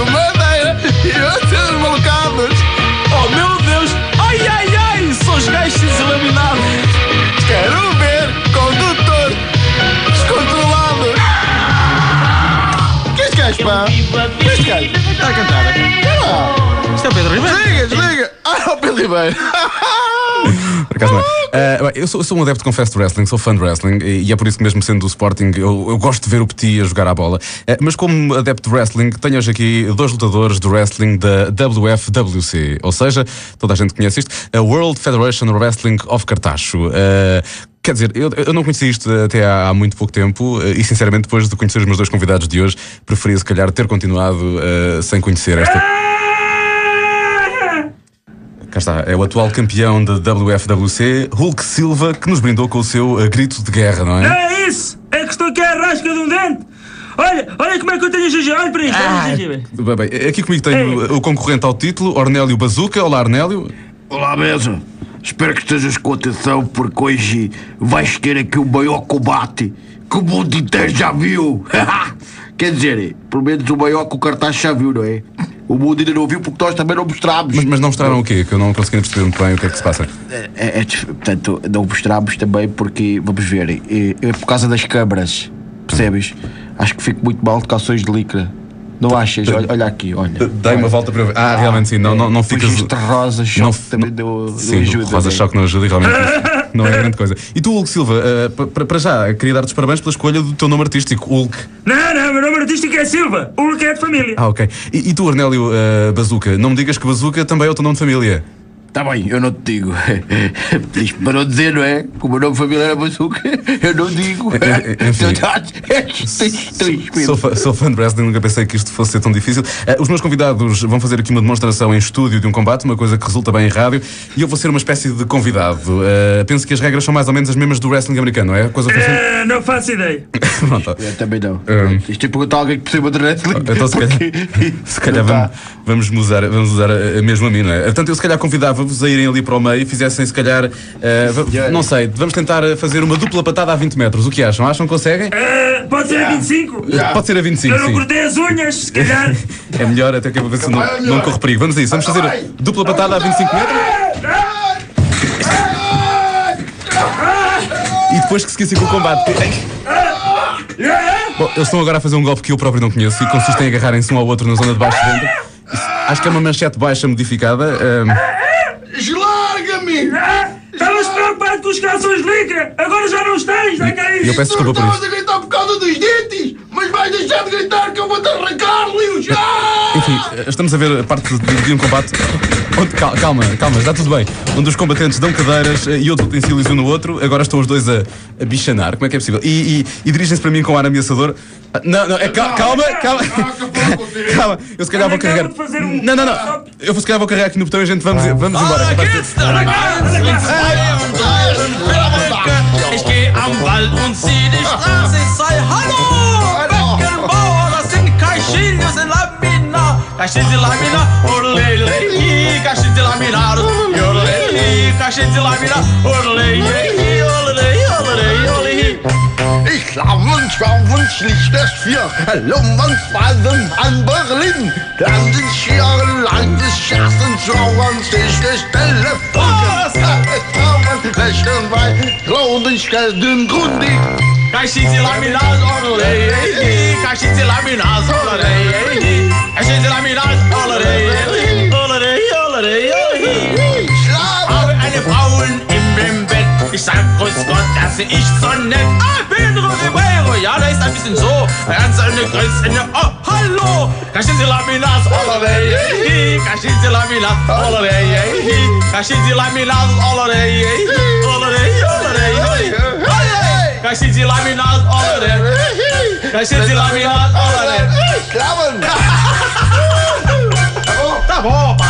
Rio Madeira e outros malucados. Oh meu Deus! Ai ai ai! São os gajos eliminados! Quero ver condutor descontrolado. Que este gajo, pá? Que este gajo? Está a cantar? Isto é o Pedro Ribeiro! Desliga, desliga. Ah, o Pedro Ribeiro. Por acaso não é. Bem, eu, sou, eu sou um adepto, confesso, de wrestling, sou fã de wrestling e, é por isso que, mesmo sendo do Sporting, eu, eu gosto de ver o Petit a jogar a bola. Ah, mas, como adepto de wrestling, tenho hoje aqui dois lutadores do wrestling da WFWC, ou seja, toda a gente conhece isto, a World Federation Wrestling of Cartacho. Ah, Quer dizer, eu, eu não conhecia isto até há, há muito pouco tempo e, sinceramente, depois de conhecer os meus dois convidados de hoje, preferia, se calhar, ter continuado sem conhecer esta. Está, é o atual campeão da WFWC, Hulk Silva, que nos brindou com o seu eh, grito de guerra, não é? É isso! É que estou aqui à rasca de um dente! Olha, olha como é que eu tenho a gengiva! Olha para isto! olha a gengiva! Bem, bem, aqui comigo tenho Ei. o concorrente ao título, Ornélio Bazuca. Olá, Ornélio. Olá, mesa. Espero que estejas com atenção, porque hoje vais ter aqui o maior combate que o mundo inteiro já viu. Quer dizer, pelo menos o maior que o cartaz já viu, não é? O mundo ainda não viu porque nós também não mostrámos. Mas, mas não mostraram o quê? Que eu não consegui perceber muito bem o que é que se passa. É, é, é, portanto, não mostrámos também porque, vamos ver, é, é por causa das câmaras, percebes? Acho que fico muito mal de calções de licra. Não achas? Olha, olha aqui, olha. Dai uma volta para eu ver. Ah, realmente sim, não, não, não ficas. rosa, choque não- também deu, Sim, ajuda. o Rosa né? Choque não ajuda e realmente não é grande coisa. E tu, Hulk Silva, pa- para já, queria dar-te os parabéns pela escolha do teu nome artístico, Hulk. Não, não, meu nome artístico é Silva! Hulk é de família! Ah, ok. E, e tu, Ornélio eh, Bazuca, não me digas que Bazuca também é o teu nome de família. Tá bem, eu não te digo. Diz para não dizer, não é? Como o nome familiar é Bazuca, eu não digo. É, é, enfim. Estás- tens três, Sou, fã, sou fã de wrestling, nunca pensei que isto fosse ser tão difícil. Eh, os meus convidados vão fazer aqui uma demonstração em estúdio de um combate, uma coisa que resulta bem em rádio, e eu vou ser uma espécie de convidado. Eh, penso que as regras são mais ou menos as mesmas do wrestling americano, não é? Coisa. É, não faço ideia! Pronto. Eu também não. Isto é perguntar a alguém que perceba de wrestling. Então, se calhar, porque- se calhar vamos, tá. vamos usar, vamos usar a, mesma mim, não é? Portanto, eu se calhar convidava-vos a irem ali para o meio e fizessem, se calhar, eh, va- não sei, vamos tentar fazer uma dupla patada a 20 metros. O que acham? Acham que conseguem? É, pode ser a 25? Pode ser a 25, Eu não cortei as unhas, se calhar! É melhor, até que eu vou ver se não, melhor. não corre perigo. Vamos a isso, vamos fazer Vai. dupla patada a 25 metros e depois que seguissem com o combate. Bom, eles estão agora a fazer um golpe que eu próprio não conheço e consiste em agarrarem-se um ao outro na zona de baixo de Acho que é uma manchete baixa modificada. ahm, Ah, Estavas preocupado com os calções de licra! Agora já não estás! Cá eu isso! peço desculpa por Estavas isso. a gritar por causa dos dentes, mas vais deixar de gritar que eu vou-te arrancar, Lewis! Ah! Enfim, estamos a ver a parte de, de um combate. Onde, cal- calma, calma, está tudo bem. Onde os combatentes dão cadeiras eh, e outros utensílios um no outro, agora estão os dois a, a bichanar. Como é que é possível? E, e- e dirigem-se para mim com ar ameaçador. Ah, Não, não, é cal- calma, calma. Calma, eu se calhar vou carregar. Um- Não, não, não. Eu se calhar vou carregar aqui no botão e a gente vamos, vamos embora. Ich Cachetes de laminar, orlei, lei, cachete de laminar, orlei, lei, cachete de laminar, orlei, lei, orlei, orlei, orlei. Ich laufen, schwaufen, schlicht das Vier, lummern, schweifen an Berlin. Dann die Schieren, lang die Schassen, schauern, sich die Stelle packen. Trauern, lächeln, weil, trauen, ich stell den Grund nicht. Cachetes de laminar, orlei, lei, cachete de laminar, orlei, lei. heiße ich Sonne Pedro Ribeiro. Ja, der ist ein bisschen so. Er Ganz eine Grüße. Oh, hallo. Kashizi Laminas, Olorei. Kashizi Laminas, Olorei. Kashizi Laminas, Olorei. Olorei, Olorei. Kashizi Laminas, Olorei. Kashizi Laminas, Olorei. Klammern. Tá bom, tá bom, pai.